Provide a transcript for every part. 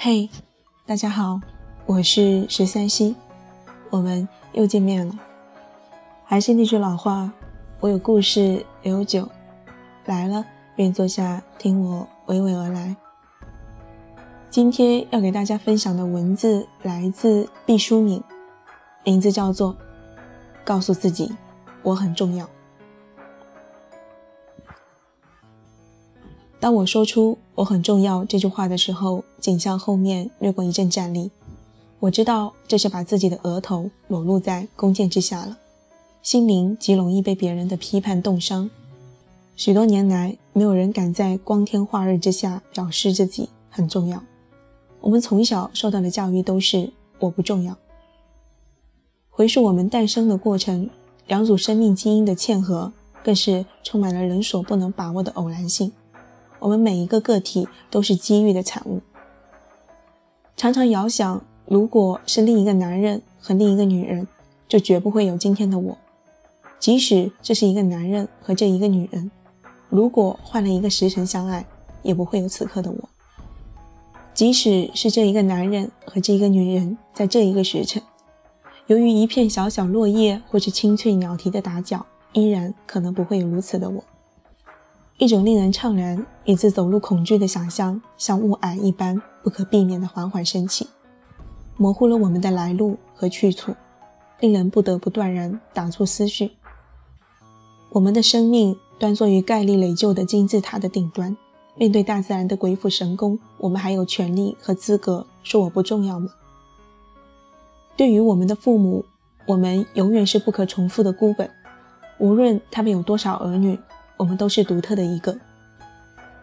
嘿，大家好，我是十三溪，我们又见面了。还是那句老话，我有故事，也有酒，来了便坐下听我娓娓而来。今天要给大家分享的文字来自毕淑敏，名字叫做《告诉自己我很重要》。当我说出“我很重要”这句话的时候，颈项后面掠过一阵战栗。我知道这是把自己的额头裸露在弓箭之下了，心灵极容易被别人的批判冻伤。许多年来，没有人敢在光天化日之下表示自己很重要。我们从小受到的教育都是“我不重要”。回溯我们诞生的过程，两组生命基因的嵌合，更是充满了人所不能把握的偶然性。我们每一个个体都是机遇的产物。常常遥想，如果是另一个男人和另一个女人，就绝不会有今天的我；即使这是一个男人和这一个女人，如果换了一个时辰相爱，也不会有此刻的我；即使是这一个男人和这一个女人在这一个时辰，由于一片小小落叶或是清脆鸟啼的打搅，依然可能不会有如此的我。一种令人怅然、以致走路恐惧的想象，像雾霭一般不可避免地缓缓升起，模糊了我们的来路和去处，令人不得不断然打住思绪。我们的生命端坐于盖立垒就的金字塔的顶端，面对大自然的鬼斧神工，我们还有权利和资格说我不重要吗？对于我们的父母，我们永远是不可重复的孤本，无论他们有多少儿女。我们都是独特的一个。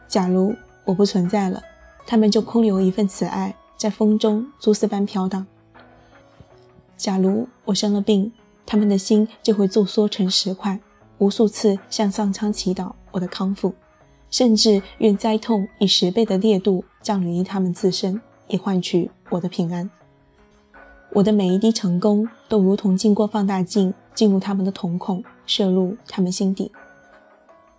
假如我不存在了，他们就空留一份慈爱，在风中蛛丝般飘荡。假如我生了病，他们的心就会皱缩成石块，无数次向上苍祈祷我的康复，甚至愿灾痛以十倍的烈度降临于他们自身，以换取我的平安。我的每一滴成功，都如同经过放大镜进入他们的瞳孔，射入他们心底。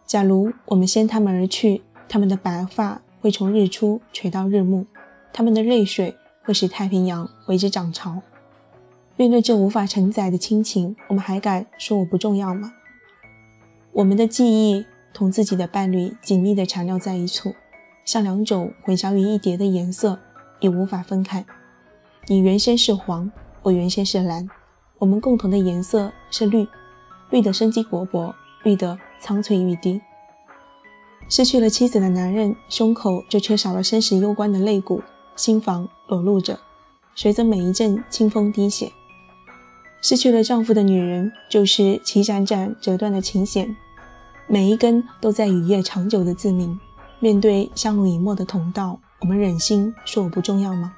假如我们先他们而去，他们的白发会从日出垂到日暮，他们的泪水会使太平洋为之涨潮。面对这无法承载的亲情，我们还敢说我不重要吗？我们的记忆同自己的伴侣紧密地缠绕在一处，像两种混淆于一叠的颜色，也无法分开。你原先是黄，我原先是蓝，我们共同的颜色是绿，绿的生机勃勃。绿的苍翠欲滴。失去了妻子的男人，胸口就缺少了生死攸关的肋骨，心房裸露着，随着每一阵清风滴血。失去了丈夫的女人，就是齐盏盏折断的琴弦，每一根都在雨夜长久的自鸣。面对相濡以沫的同道，我们忍心说我不重要吗？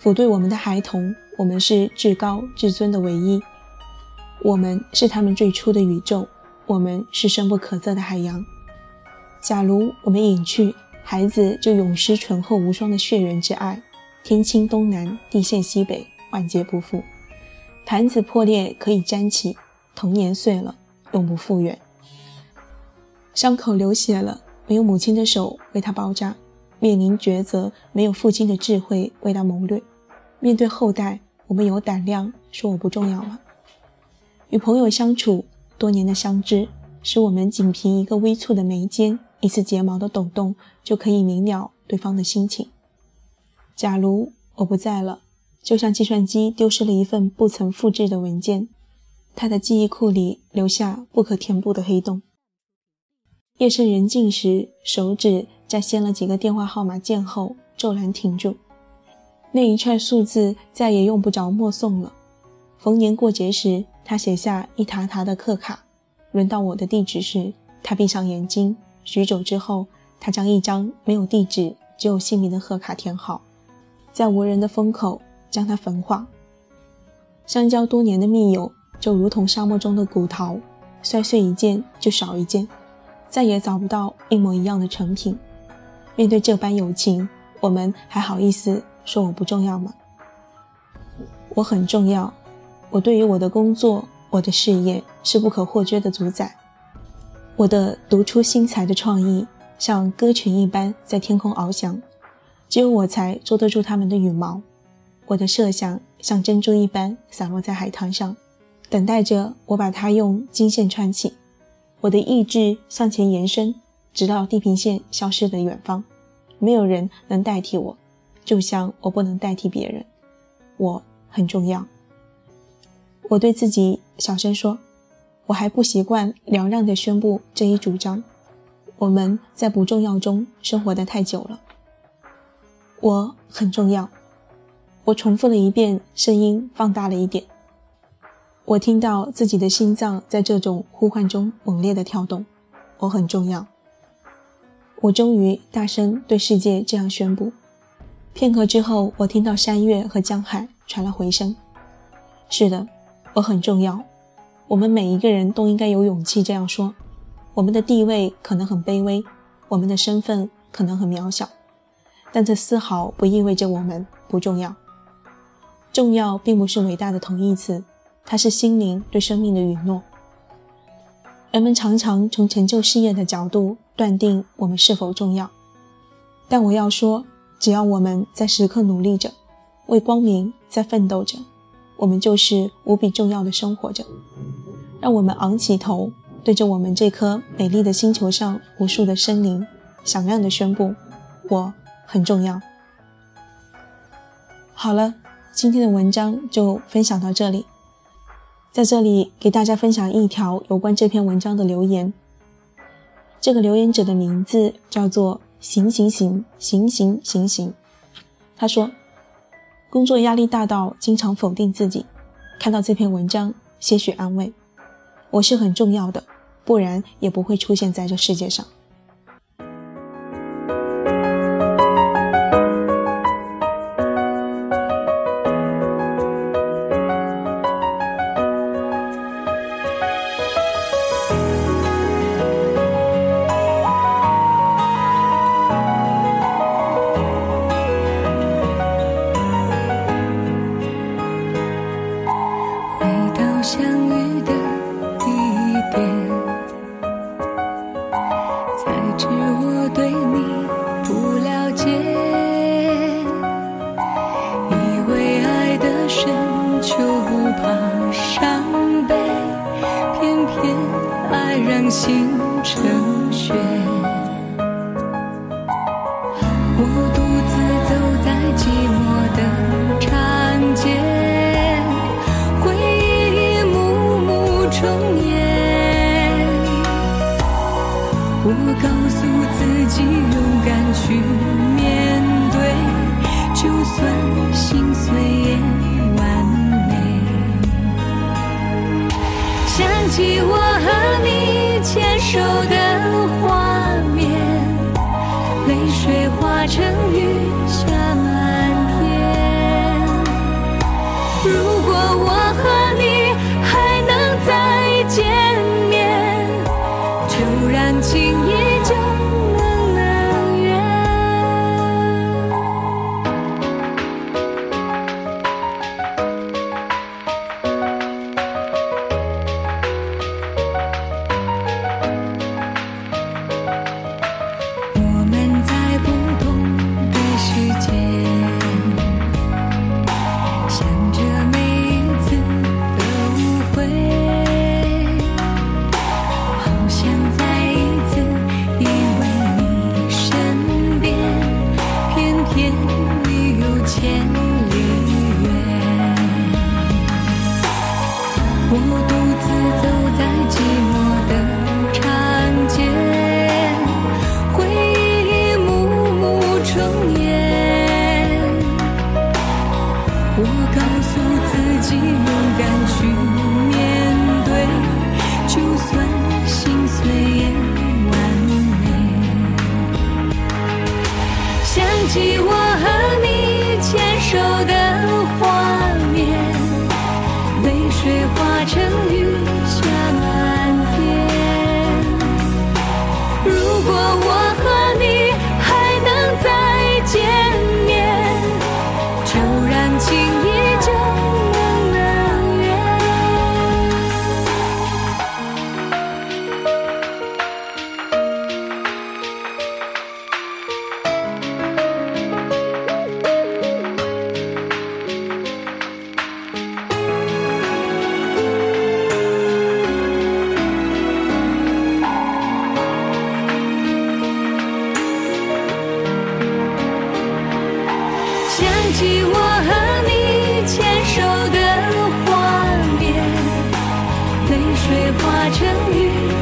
抚对我们的孩童，我们是至高至尊的唯一。我们是他们最初的宇宙，我们是深不可测的海洋。假如我们隐去，孩子就永失醇厚无双的血缘之爱。天倾东南，地陷西北，万劫不复。盘子破裂可以粘起，童年碎了，永不复原。伤口流血了，没有母亲的手为他包扎；面临抉择，没有父亲的智慧为他谋略。面对后代，我们有胆量说我不重要了？与朋友相处多年的相知，使我们仅凭一个微蹙的眉间、一次睫毛的抖动，就可以明了对方的心情。假如我不在了，就像计算机丢失了一份不曾复制的文件，它的记忆库里留下不可填补的黑洞。夜深人静时，手指在掀了几个电话号码键后骤然停住，那一串数字再也用不着默诵了。逢年过节时。他写下一沓沓的贺卡，轮到我的地址时，他闭上眼睛。许久之后，他将一张没有地址、只有姓名的贺卡填好，在无人的风口将它焚化。相交多年的密友，就如同沙漠中的古陶，摔碎一件就少一件，再也找不到一模一样的成品。面对这般友情，我们还好意思说我不重要吗？我很重要。我对于我的工作、我的事业是不可或缺的主宰。我的独出心裁的创意，像歌群一般在天空翱翔，只有我才捉得住它们的羽毛。我的设想像珍珠一般散落在海滩上，等待着我把它用金线穿起。我的意志向前延伸，直到地平线消失的远方。没有人能代替我，就像我不能代替别人。我很重要。我对自己小声说：“我还不习惯嘹亮地宣布这一主张。我们在不重要中生活得太久了。我很重要。”我重复了一遍，声音放大了一点。我听到自己的心脏在这种呼唤中猛烈地跳动。我很重要。我终于大声对世界这样宣布。片刻之后，我听到山岳和江海传来回声。是的，我很重要。我们每一个人都应该有勇气这样说。我们的地位可能很卑微，我们的身份可能很渺小，但这丝毫不意味着我们不重要。重要并不是伟大的同义词，它是心灵对生命的允诺。人们常常从成就事业的角度断定我们是否重要，但我要说，只要我们在时刻努力着，为光明在奋斗着，我们就是无比重要的生活着。让我们昂起头，对着我们这颗美丽的星球上无数的生灵，响亮地宣布：我很重要。好了。今天的文章就分享到这里，在这里给大家分享一条有关这篇文章的留言。这个留言者的名字叫做“行行行行行行行”。他说：“工作压力大到经常否定自己，看到这篇文章些许安慰。我是很重要的，不然也不会出现在这世界上。”怕伤悲偏偏爱让心沉化成雨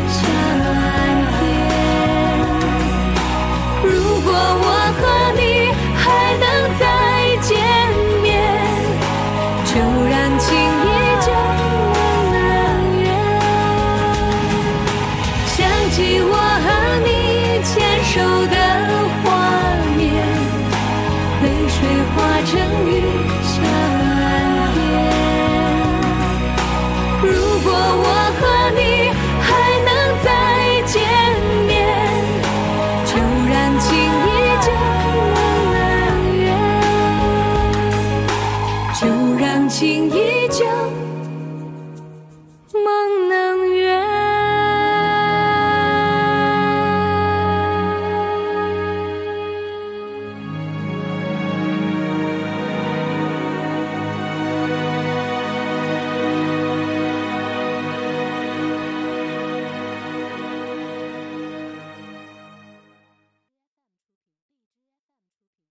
下满天。如果我和你还能再见面，就让情依旧永远。想起我和你牵手的画面，泪水化成雨下和你